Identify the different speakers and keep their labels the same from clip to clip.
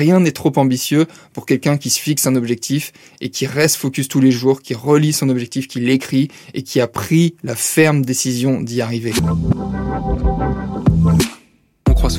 Speaker 1: Rien n'est trop ambitieux pour quelqu'un qui se fixe un objectif et qui reste focus tous les jours, qui relit son objectif, qui l'écrit et qui a pris la ferme décision d'y arriver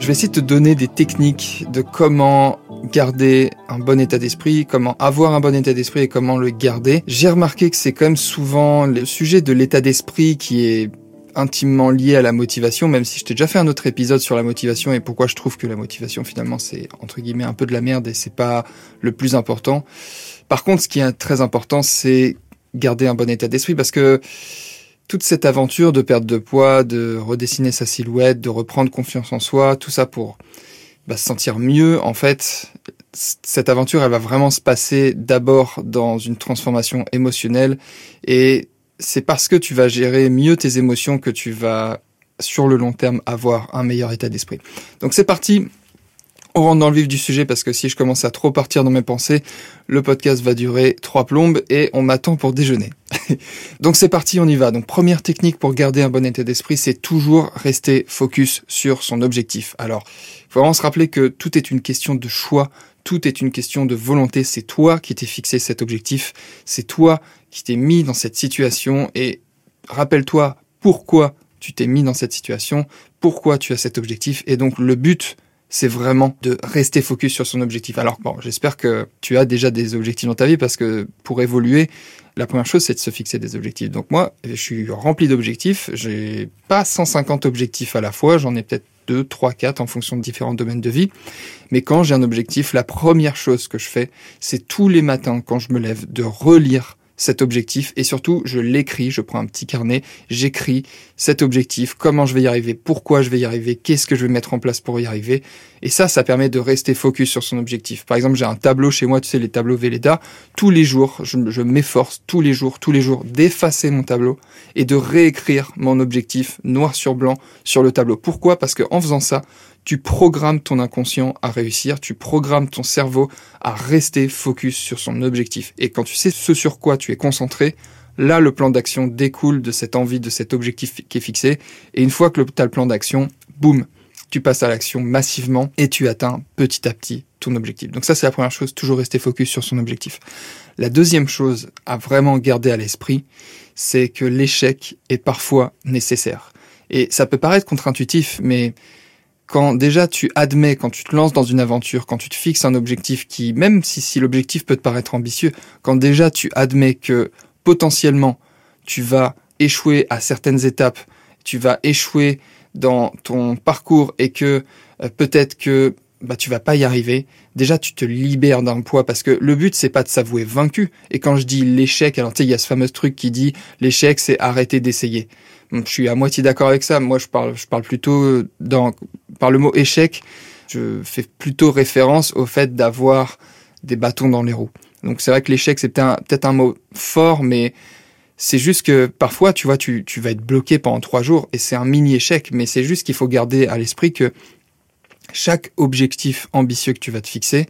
Speaker 1: Je vais essayer de te donner des techniques de comment garder un bon état d'esprit, comment avoir un bon état d'esprit et comment le garder. J'ai remarqué que c'est quand même souvent le sujet de l'état d'esprit qui est intimement lié à la motivation, même si je t'ai déjà fait un autre épisode sur la motivation et pourquoi je trouve que la motivation finalement c'est entre guillemets un peu de la merde et c'est pas le plus important. Par contre, ce qui est très important, c'est garder un bon état d'esprit parce que toute cette aventure de perte de poids, de redessiner sa silhouette, de reprendre confiance en soi, tout ça pour bah, se sentir mieux, en fait, cette aventure, elle va vraiment se passer d'abord dans une transformation émotionnelle et c'est parce que tu vas gérer mieux tes émotions que tu vas sur le long terme avoir un meilleur état d'esprit. Donc c'est parti, on rentre dans le vif du sujet parce que si je commence à trop partir dans mes pensées, le podcast va durer trois plombes et on m'attend pour déjeuner. Donc c'est parti, on y va. Donc première technique pour garder un bon état d'esprit, c'est toujours rester focus sur son objectif. Alors, il faut vraiment se rappeler que tout est une question de choix, tout est une question de volonté. C'est toi qui t'es fixé cet objectif, c'est toi qui t'es mis dans cette situation et rappelle-toi pourquoi tu t'es mis dans cette situation, pourquoi tu as cet objectif et donc le but c'est vraiment de rester focus sur son objectif. Alors bon, j'espère que tu as déjà des objectifs dans ta vie parce que pour évoluer, la première chose c'est de se fixer des objectifs. Donc moi, je suis rempli d'objectifs. J'ai pas 150 objectifs à la fois, j'en ai peut-être 2, 3, 4 en fonction de différents domaines de vie. Mais quand j'ai un objectif, la première chose que je fais, c'est tous les matins quand je me lève de relire cet objectif et surtout je l'écris, je prends un petit carnet, j'écris cet objectif, comment je vais y arriver, pourquoi je vais y arriver, qu'est-ce que je vais mettre en place pour y arriver. Et ça, ça permet de rester focus sur son objectif. Par exemple, j'ai un tableau chez moi, tu sais, les tableaux Velleda, tous les jours, je, je m'efforce tous les jours, tous les jours d'effacer mon tableau et de réécrire mon objectif noir sur blanc sur le tableau. Pourquoi? Parce que en faisant ça, tu programmes ton inconscient à réussir, tu programmes ton cerveau à rester focus sur son objectif. Et quand tu sais ce sur quoi tu es concentré, là, le plan d'action découle de cette envie, de cet objectif qui est fixé. Et une fois que tu as le plan d'action, boum, tu passes à l'action massivement et tu atteins petit à petit ton objectif. Donc ça, c'est la première chose, toujours rester focus sur son objectif. La deuxième chose à vraiment garder à l'esprit, c'est que l'échec est parfois nécessaire. Et ça peut paraître contre-intuitif, mais quand déjà tu admets, quand tu te lances dans une aventure, quand tu te fixes un objectif qui, même si, l'objectif peut te paraître ambitieux, quand déjà tu admets que potentiellement tu vas échouer à certaines étapes, tu vas échouer dans ton parcours et que euh, peut-être que bah tu vas pas y arriver. Déjà tu te libères d'un poids parce que le but c'est pas de s'avouer vaincu. Et quand je dis l'échec, alors tu sais il y a ce fameux truc qui dit l'échec c'est arrêter d'essayer je suis à moitié d'accord avec ça. Moi, je parle, je parle plutôt dans, par le mot échec, je fais plutôt référence au fait d'avoir des bâtons dans les roues. Donc c'est vrai que l'échec, c'est peut-être un, mot fort, mais c'est juste que parfois, tu vois, tu, vas être bloqué pendant trois jours et c'est un mini échec, mais c'est juste qu'il faut garder à l'esprit que chaque objectif ambitieux que tu vas te fixer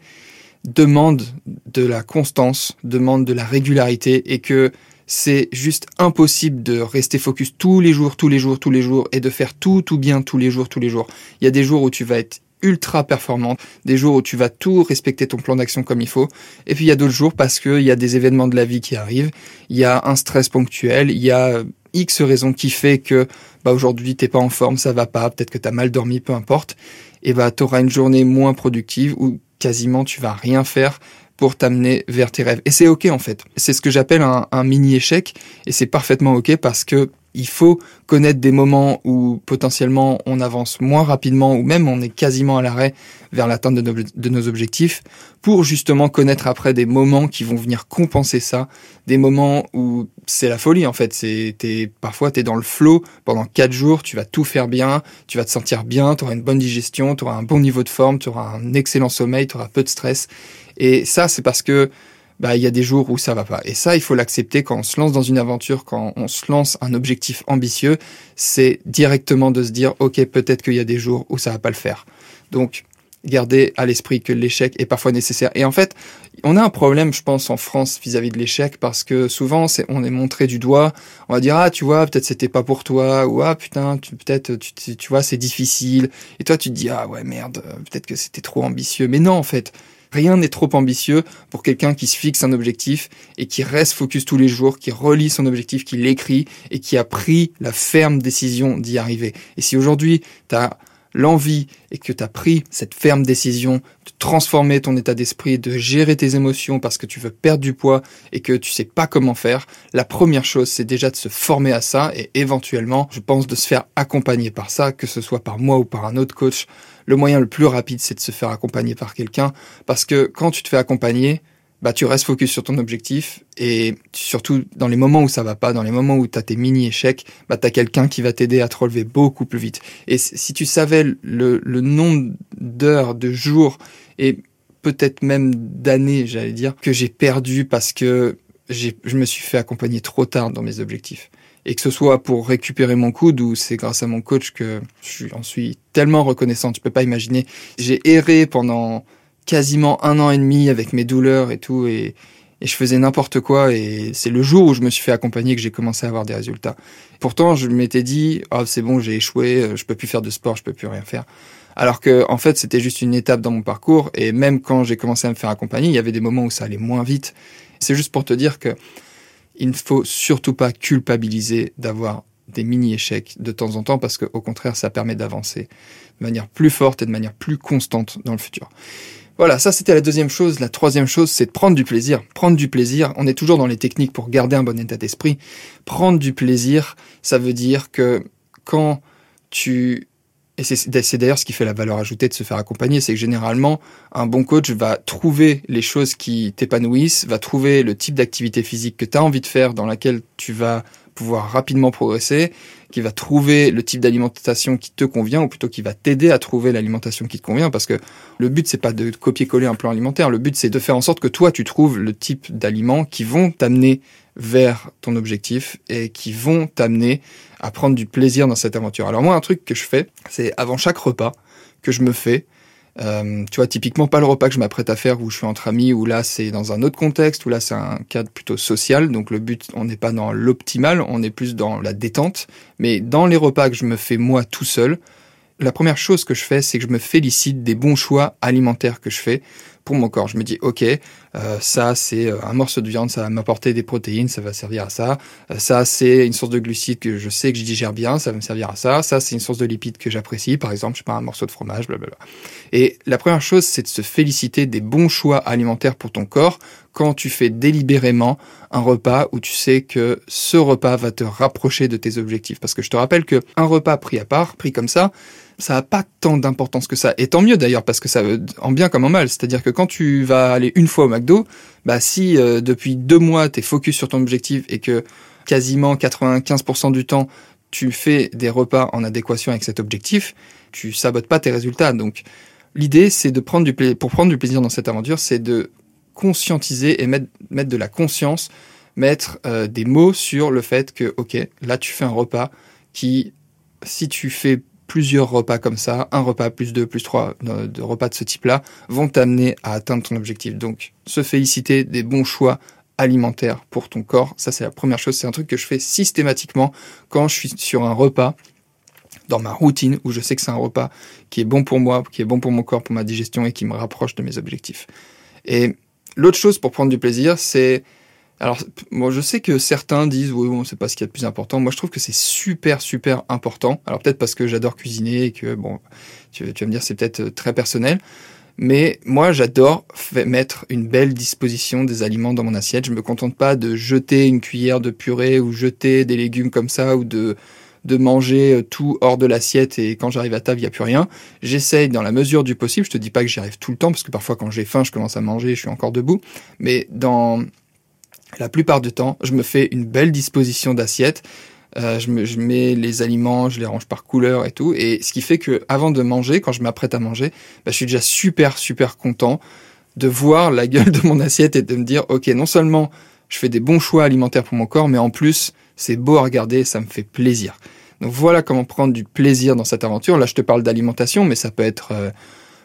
Speaker 1: demande de la constance, demande de la régularité et que c'est juste impossible de rester focus tous les jours, tous les jours, tous les jours et de faire tout, tout bien tous les jours, tous les jours. Il y a des jours où tu vas être ultra performant, des jours où tu vas tout respecter ton plan d'action comme il faut, et puis il y a d'autres jours parce qu'il y a des événements de la vie qui arrivent, il y a un stress ponctuel, il y a X raisons qui fait que bah aujourd'hui t'es pas en forme, ça va pas, peut-être que t'as mal dormi, peu importe, et bah t'auras une journée moins productive où quasiment tu vas rien faire pour t'amener vers tes rêves. Et c'est ok en fait. C'est ce que j'appelle un, mini échec et c'est parfaitement ok parce que il faut connaître des moments où potentiellement on avance moins rapidement ou même on est quasiment à l'arrêt vers l'atteinte de, nos objectifs pour justement connaître après des moments qui vont venir compenser ça, des moments où c'est la folie en fait. C'est t'es parfois t'es dans le flow. Pendant quatre jours, tu vas tout faire bien, tu vas te sentir bien, tu auras une bonne digestion, tu auras un bon niveau de forme, tu auras un excellent sommeil, tu auras peu de stress Et ça, c'est parce que bah il y a des jours où ça va pas. Et ça, il faut l'accepter quand on se lance dans une aventure, quand on se lance un objectif ambitieux, c'est directement de se dire ok peut-être qu'il y a des jours où ça va pas le faire. Donc garder à l'esprit que l'échec est parfois nécessaire. Et en fait, on a un problème, je pense, en France vis-à-vis de l'échec parce que souvent, c'est, on est montré du doigt. On va dire ah tu vois peut-être c'était pas pour toi ou ah putain peut-être tu, tu vois c'est difficile. Et toi tu te dis ah ouais merde peut-être que c'était trop ambitieux. Mais non en fait. Rien n'est trop ambitieux pour quelqu'un qui se fixe un objectif et qui reste focus tous les jours, qui relit son objectif, qui l'écrit et qui a pris la ferme décision d'y arriver. Et si aujourd'hui, tu as l'envie et que tu as pris cette ferme décision de transformer ton état d'esprit, de gérer tes émotions parce que tu veux perdre du poids et que tu sais pas comment faire, la première chose c'est déjà de se former à ça et éventuellement, je pense de se faire accompagner par ça, que ce soit par moi ou par un autre coach. Le moyen le plus rapide c'est de se faire accompagner par quelqu'un parce que quand tu te fais accompagner, bah tu restes focus sur ton objectif et surtout dans les moments où ça va pas, dans les moments où tu as tes mini échecs, bah tu as quelqu'un qui va t'aider à te relever beaucoup plus vite. Et si tu savais le, le nombre d'heures, de jours et peut-être même d'années, j'allais dire, que j'ai perdu parce que je me suis fait accompagner trop tard dans mes objectifs. Et que ce soit pour récupérer mon coude ou c'est grâce à mon coach que je en suis tellement reconnaissant, tu peux pas imaginer. J'ai erré pendant quasiment un an et demi avec mes douleurs et tout, et, je faisais n'importe quoi. Et c'est le jour où je me suis fait accompagner que j'ai commencé à avoir des résultats. Pourtant, je m'étais dit, oh, c'est bon, j'ai échoué, euh, je peux plus faire de sport, je peux plus rien faire. Alors que, en fait, c'était juste une étape dans mon parcours. Et même quand j'ai commencé à me faire accompagner, il y avait des moments où ça allait moins vite. C'est juste pour te dire que il ne faut surtout pas culpabiliser d'avoir des mini-échecs de temps en temps parce qu'au contraire, ça permet d'avancer de manière plus forte et de manière plus constante dans le futur. Voilà, ça c'était la deuxième chose. La troisième chose, c'est de prendre du plaisir. Prendre du plaisir, on est toujours dans les techniques pour garder un bon état d'esprit. Prendre du plaisir, ça veut dire que quand tu... Et c'est d'ailleurs ce qui fait la valeur ajoutée de se faire accompagner, c'est que généralement, un bon coach va trouver les choses qui t'épanouissent, va trouver le type d'activité physique que tu as envie de faire, dans laquelle tu vas pouvoir rapidement progresser, qui va trouver le type d'alimentation qui te convient, ou plutôt qui va t'aider à trouver l'alimentation qui te convient, parce que le but c'est pas de copier-coller un plan alimentaire, le but c'est de faire en sorte que toi tu trouves le type d'aliments qui vont t'amener vers ton objectif et qui vont t'amener à prendre du plaisir dans cette aventure. Alors moi un truc que je fais, c'est avant chaque repas que je me fais, euh, tu vois, typiquement pas le repas que je m'apprête à faire où je suis entre amis, où là c'est dans un autre contexte, où là c'est un cadre plutôt social. Donc le but, on n'est pas dans l'optimal, on est plus dans la détente. Mais dans les repas que je me fais moi tout seul, la première chose que je fais, c'est que je me félicite des bons choix alimentaires que je fais pour mon corps. Je me dis, ok, euh, ça c'est euh, un morceau de viande, ça va m'apporter des protéines, ça va servir à ça. Euh, ça c'est une source de glucides que je sais que je digère bien, ça va me servir à ça. Ça c'est une source de lipides que j'apprécie, par exemple, je sais pas, un morceau de fromage, blablabla. Et la première chose, c'est de se féliciter des bons choix alimentaires pour ton corps quand tu fais délibérément un repas où tu sais que ce repas va te rapprocher de tes objectifs. Parce que je te rappelle que un repas pris à part, pris comme ça, ça n'a pas tant d'importance que ça. Et tant mieux d'ailleurs, parce que ça veut en bien comme en mal. C'est-à-dire que quand tu vas aller une fois au McDo, bah si euh, depuis deux mois tu es focus sur ton objectif et que quasiment 95% du temps tu fais des repas en adéquation avec cet objectif, tu sabotes pas tes résultats. Donc l'idée c'est de prendre du pour prendre du plaisir dans cette aventure, c'est de conscientiser et mettre, mettre de la conscience, mettre euh, des mots sur le fait que ok là tu fais un repas qui si tu fais plusieurs repas comme ça, un repas plus deux, plus trois de, repas de ce type-là, vont t'amener à atteindre ton objectif. Donc, se féliciter des bons choix alimentaires pour ton corps, ça c'est la première chose, c'est un truc que je fais systématiquement quand je suis sur un repas dans ma routine où je sais que c'est un repas qui est bon pour moi, qui est bon pour mon corps, pour ma digestion et qui me rapproche de mes objectifs. Et l'autre chose pour prendre du plaisir, c'est alors, moi, je sais que certains disent, oui, bon, c'est pas ce qu'il y a de plus important. Moi, je trouve que c'est super, super important. Alors, peut-être parce que j'adore cuisiner et que, bon, tu, vas me dire, c'est peut-être euh, très personnel. Mais moi, j'adore mettre une belle disposition des aliments dans mon assiette. Je me contente pas de jeter une cuillère de purée ou jeter des légumes comme ça ou de, de manger euh, tout hors de l'assiette et quand j'arrive à table, il n'y a plus rien. J'essaye dans la mesure du possible. Je te dis pas que j'y arrive tout le temps parce que parfois quand j'ai faim, je commence à manger, je suis encore debout. Mais dans, la plupart du temps, je me fais une belle disposition d'assiette. Euh, je, me, je, mets les aliments, je les range par couleur et tout. Et ce qui fait que avant de manger, quand je m'apprête à manger, bah, je suis déjà super super content de voir la gueule de mon assiette et de me dire, ok, non seulement je fais des bons choix alimentaires pour mon corps, mais en plus, c'est beau à regarder, ça me fait plaisir. Donc voilà comment prendre du plaisir dans cette aventure. Là, je te parle d'alimentation, mais ça peut être, euh,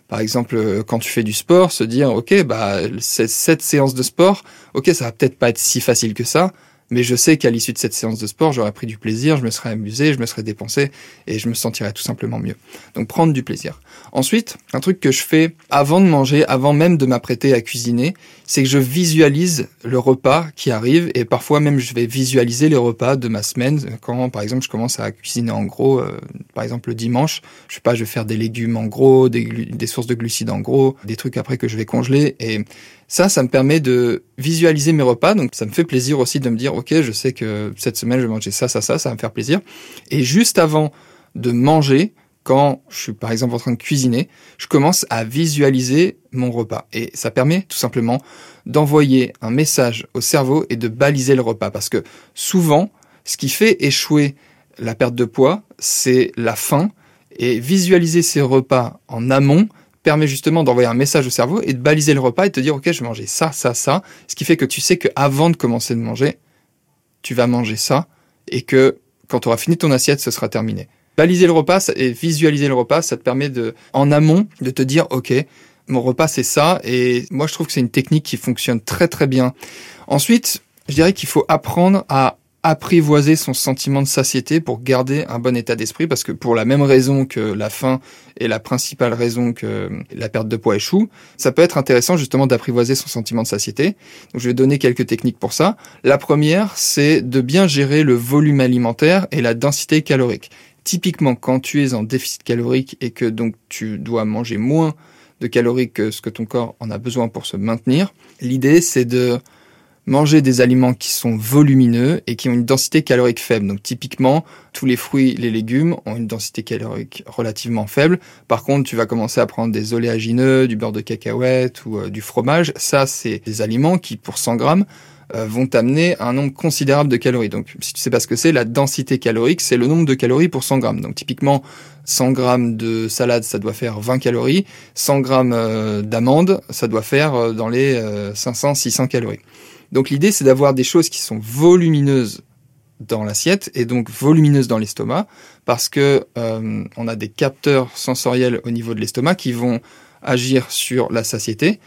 Speaker 1: par exemple, euh, quand tu fais du sport, se dire, ok, bah cette séance de sport, ok, ça va peut-être pas être si facile que ça, mais je sais qu'à l'issue de cette séance de sport, j'aurais pris du plaisir, je me serais amusé, je me serais dépensé et je me sentirais tout simplement mieux. Donc prendre du plaisir. Ensuite, un truc que je fais avant de manger, avant même de m'apprêter à cuisiner, c'est que je visualise le repas qui arrive et parfois même je vais visualiser les repas de ma semaine quand par exemple je commence à cuisiner en gros euh, par exemple le dimanche je sais pas je vais faire des légumes en gros des, des sources de glucides en gros des trucs après que je vais congeler et ça ça me permet de visualiser mes repas donc ça me fait plaisir aussi de me dire ok je sais que cette semaine je vais manger ça ça ça ça va me faire plaisir et juste avant de manger quand je suis par exemple en train de cuisiner, je commence à visualiser mon repas. Et ça permet tout simplement d'envoyer un message au cerveau et de baliser le repas. Parce que souvent, ce qui fait échouer la perte de poids, c'est la faim. Et visualiser ces repas en amont permet justement d'envoyer un message au cerveau et de baliser le repas et de te dire, OK, je vais manger ça, ça, ça. Ce qui fait que tu sais qu'avant de commencer de manger, tu vas manger ça et que quand tu auras fini ton assiette, ce sera terminé. Baliser le repas et visualiser le repas, ça te permet de, en amont, de te dire, OK, mon repas c'est ça. Et moi, je trouve que c'est une technique qui fonctionne très très bien. Ensuite, je dirais qu'il faut apprendre à apprivoiser son sentiment de satiété pour garder un bon état d'esprit parce que pour la même raison que la faim est la principale raison que la perte de poids échoue, ça peut être intéressant justement d'apprivoiser son sentiment de satiété. Donc je vais donner quelques techniques pour ça. La première, c'est de bien gérer le volume alimentaire et la densité calorique. Typiquement, quand tu es en déficit calorique et que donc tu dois manger moins de calories que ce que ton corps en a besoin pour se maintenir, l'idée c'est de manger des aliments qui sont volumineux et qui ont une densité calorique faible. Donc typiquement, tous les fruits, les légumes ont une densité calorique relativement faible. Par contre, tu vas commencer à prendre des oléagineux, du beurre de cacahuète ou euh, du fromage. Ça, c'est des aliments qui, pour 100 grammes, euh, vont t'amener un nombre considérable de calories. Donc, si tu sais pas ce que c'est, la densité calorique, c'est le nombre de calories pour 100 grammes. Donc, typiquement, 100 grammes de salade, ça doit faire 20 calories. 100 grammes euh, d'amandes, ça doit faire euh, dans les 500-600 calories. Donc, l'idée, c'est d'avoir des choses qui sont volumineuses dans l'assiette et donc volumineuses dans l'estomac parce que on a des capteurs sensoriels au niveau de l'estomac qui vont agir sur la satiété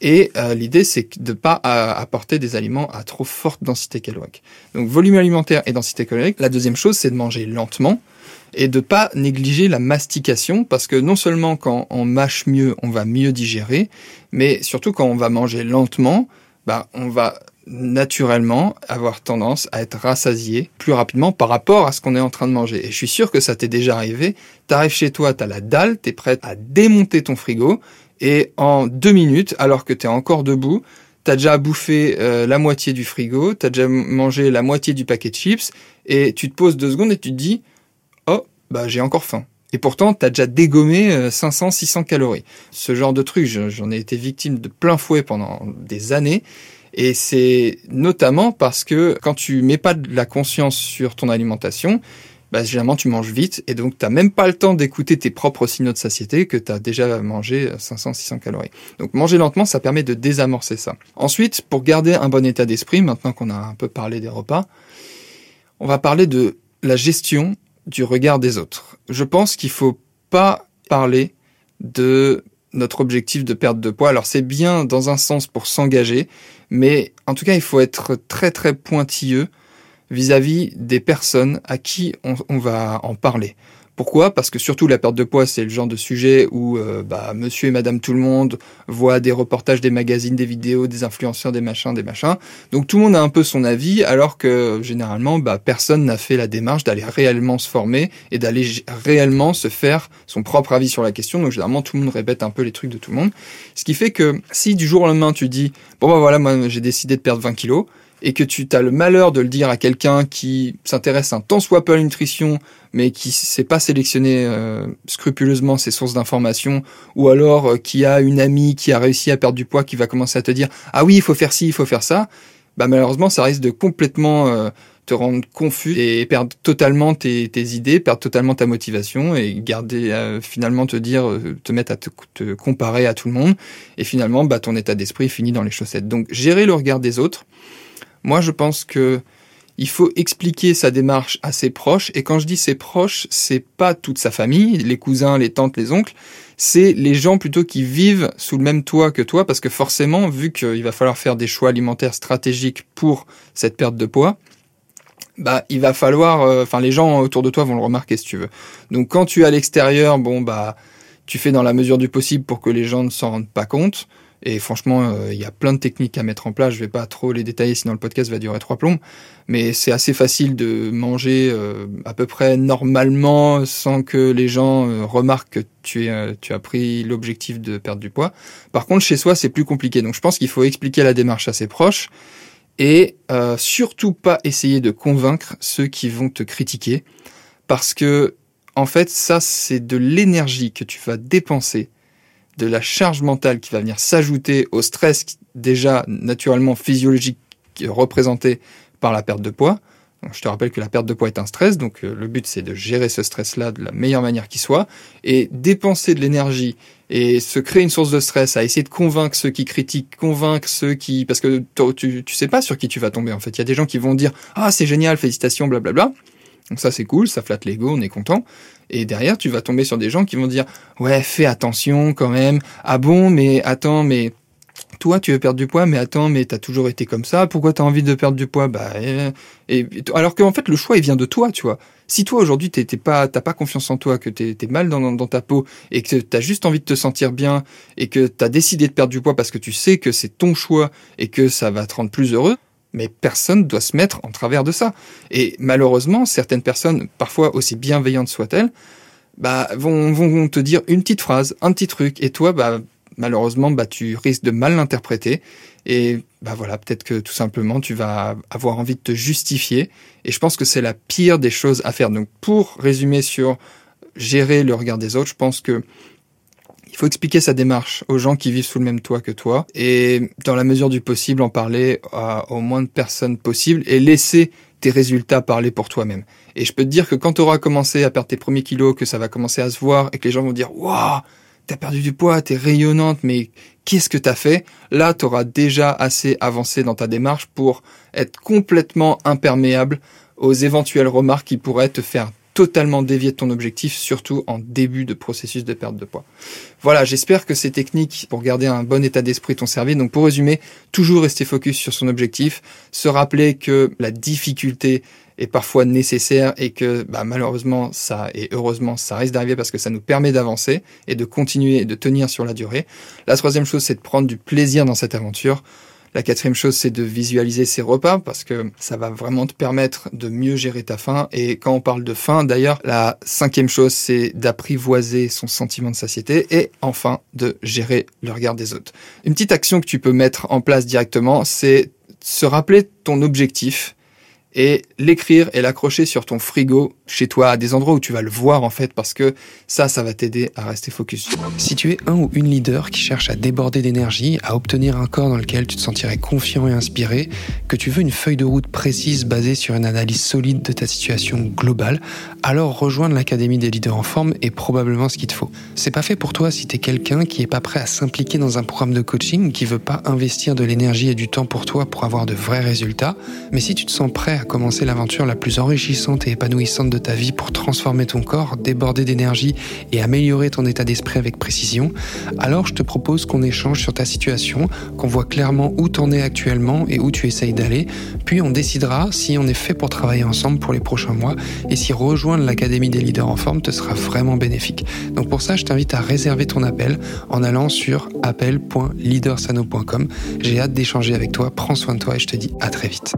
Speaker 1: et euh, l'idée, c'est de ne pas euh, apporter des aliments à trop forte densité calorique. Donc volume alimentaire et densité calorique. La deuxième chose, c'est de manger lentement et de pas négliger la mastication parce que non seulement quand on mâche mieux, on va mieux digérer, mais surtout quand on va manger lentement, bah, on va naturellement avoir tendance à être rassasié plus rapidement par rapport à ce qu'on est en train de manger. Et je suis sûr que ça t'est déjà arrivé. T'arrives chez toi, t'as la dalle, t'es prêt à démonter ton frigo et en deux minutes, alors que tu es encore debout, tu as déjà bouffé euh, la moitié du frigo, tu as déjà mangé la moitié du paquet de chips, et tu te poses deux secondes et tu te dis, oh, bah j'ai encore faim. Et pourtant, tu as déjà dégommé 500, euh, 600 calories. Ce genre de truc, j'en ai été victime de plein fouet pendant des années. Et c'est notamment parce que quand tu mets pas de la conscience sur ton alimentation, bah, généralement tu manges vite et donc tu n'as même pas le temps d'écouter tes propres signaux de satiété que tu déjà mangé 500-600 calories. Donc manger lentement, ça permet de désamorcer ça. Ensuite, pour garder un bon état d'esprit, maintenant qu'on a un peu parlé des repas, on va parler de la gestion du regard des autres. Je pense qu'il faut pas parler de notre objectif de perte de poids. Alors c'est bien dans un sens pour s'engager, mais en tout cas il faut être très très pointilleux vis-à-vis des personnes à qui on, va en parler. Pourquoi? Parce que surtout la perte de poids, c'est le genre de sujet où euh, bah, monsieur et madame tout le monde voient des reportages, des magazines, des vidéos, des influenceurs, des machins, des machins. Donc tout le monde a un peu son avis, alors que généralement, bah, personne n'a fait la démarche d'aller réellement se former et d'aller réellement se faire son propre avis sur la question. Donc généralement, tout le monde répète un peu les trucs de tout le monde. Ce qui fait que si du jour au lendemain, tu dis, bon bah voilà, moi j'ai décidé de perdre 20 kilos, et que tu as le malheur de le dire à quelqu'un qui s'intéresse un tant soit peu à la nutrition, mais qui sait pas sélectionner euh, scrupuleusement ses sources d'informations, ou alors euh, qui a une amie qui a réussi à perdre du poids, qui va commencer à te dire ah oui il faut faire ci, il faut faire ça, bah malheureusement ça risque de complètement euh, te rendre confus et perdre totalement tes, idées, perdre totalement ta motivation et garder euh, finalement te dire, euh, te mettre à te, te, comparer à tout le monde et finalement bah ton état d'esprit finit dans les chaussettes. Donc gérer le regard des autres. Moi je pense que il faut expliquer sa démarche à ses proches et quand je dis ses proches, c'est pas toute sa famille, les cousins, les tantes, les oncles, c'est les gens plutôt qui vivent sous le même toit que toi parce que forcément vu qu'il va falloir faire des choix alimentaires stratégiques pour cette perte de poids, bah il va falloir euh, enfin les gens autour de toi vont le remarquer si tu veux. Donc quand tu es à l'extérieur, bon bah tu fais dans la mesure du possible pour que les gens ne s'en rendent pas compte. Et franchement, euh, il y a plein de techniques à mettre en place. Je vais pas trop les détailler, sinon le podcast va durer trois plombs. Mais c'est assez facile de manger euh, à peu près normalement sans que les gens remarquent que tu, as pris l'objectif de perdre du poids. Par contre, chez soi, c'est plus compliqué. Donc je pense qu'il faut expliquer la démarche à ses proches et euh, surtout pas essayer de convaincre ceux qui vont te critiquer parce que en fait ça c'est de l'énergie que tu vas dépenser de la charge mentale qui va venir s'ajouter au stress déjà naturellement physiologique représenté par la perte de poids je te rappelle que la perte de poids est un stress, donc euh, le but c'est de gérer ce stress-là de la meilleure manière qui soit, et dépenser de l'énergie et se créer une source de stress, à essayer de convaincre ceux qui critiquent, convaincre ceux qui... Parce que tu, tu sais pas sur qui tu vas tomber en fait. Il y a des gens qui vont dire « Ah c'est génial, félicitations, blablabla ». Donc ça c'est cool, ça flatte l'ego, on est content. Et derrière tu vas tomber sur des gens qui vont dire « Ouais, fais attention quand même. Ah bon, mais attends, mais toi, tu veux perdre du poids, mais attends, mais t'as toujours été comme ça. Pourquoi t'as envie de perdre du poids? Bah, et, alors qu'en fait, le choix, il vient de toi, tu vois. Si toi aujourd'hui t'es pas, t'as pas confiance en toi, que t'es es mal dans, ta peau et que t'as juste envie de te sentir bien et que t'as décidé de perdre du poids parce que tu sais que c'est ton choix et que ça va te rendre plus heureux, mais personne doit se mettre en travers de ça. Et malheureusement, certaines personnes, parfois aussi bienveillantes soient-elles, bah vont, vont te dire une petite phrase, un petit truc, et toi, bah malheureusement, bah, tu risques de mal l'interpréter. Et bah voilà, peut-être que tout simplement, tu vas avoir envie de te justifier. Et je pense que c'est la pire des choses à faire. Donc, pour résumer sur gérer le regard des autres, je pense que il faut expliquer sa démarche aux gens qui vivent sous le même toit que toi et dans la mesure du possible en parler à, au moins de personnes possible et laisser tes résultats parler pour toi-même. Et je peux te dire que quand tu auras commencé à perdre tes premiers kilos, que ça va commencer à se voir et que les gens vont dire waouh t'as perdu du poids, t'es rayonnante, mais qu'est-ce que t'as fait? Là, t'auras déjà assez avancé dans ta démarche pour être complètement imperméable aux éventuelles remarques qui pourraient te faire totalement dévier de ton objectif, surtout en début de processus de perte de poids. Voilà, j'espère que ces techniques pour garder un bon état d'esprit t'ont servi. Donc pour résumer, toujours rester focus sur son objectif, se rappeler que la difficulté est parfois nécessaire et que bah, malheureusement ça et heureusement ça risque d'arriver parce que ça nous permet d'avancer et de continuer et de tenir sur la durée. La troisième chose c'est de prendre du plaisir dans cette aventure. La quatrième chose, c'est de visualiser ses repas parce que ça va vraiment te permettre de mieux gérer ta faim. Et quand on parle de faim, d'ailleurs, la cinquième chose, c'est d'apprivoiser son sentiment de satiété et enfin de gérer le regard des autres. Une petite action que tu peux mettre en place directement, c'est se rappeler ton objectif et l'écrire et l'accrocher sur ton frigo chez toi, à des endroits où tu vas le voir en fait, parce que ça, ça va t'aider à rester focus.
Speaker 2: Si tu es un ou une leader qui cherche à déborder d'énergie, à obtenir un corps dans lequel tu te sentirais confiant et inspiré, que tu veux une feuille de route précise basée sur une analyse solide de ta situation globale, alors rejoindre l'Académie des leaders en forme est probablement ce qu'il te faut. C'est pas fait pour toi si tu es quelqu'un qui est pas prêt à s'impliquer dans un programme de coaching, qui veut pas investir de l'énergie et du temps pour toi pour avoir de vrais résultats, mais si tu te sens prêt commencer l'aventure la plus enrichissante et épanouissante de ta vie pour transformer ton corps, déborder d'énergie et améliorer ton état d'esprit avec précision, alors je te propose qu'on échange sur ta situation, qu'on voit clairement où t'en es actuellement et où tu essayes d'aller, puis on décidera si on est fait pour travailler ensemble pour les prochains mois et si rejoindre l'Académie des leaders en forme te sera vraiment bénéfique. Donc pour ça, je t'invite à réserver ton appel en allant sur appel.leadersano.com. J'ai hâte d'échanger avec toi, prends soin de toi et je te dis à très vite.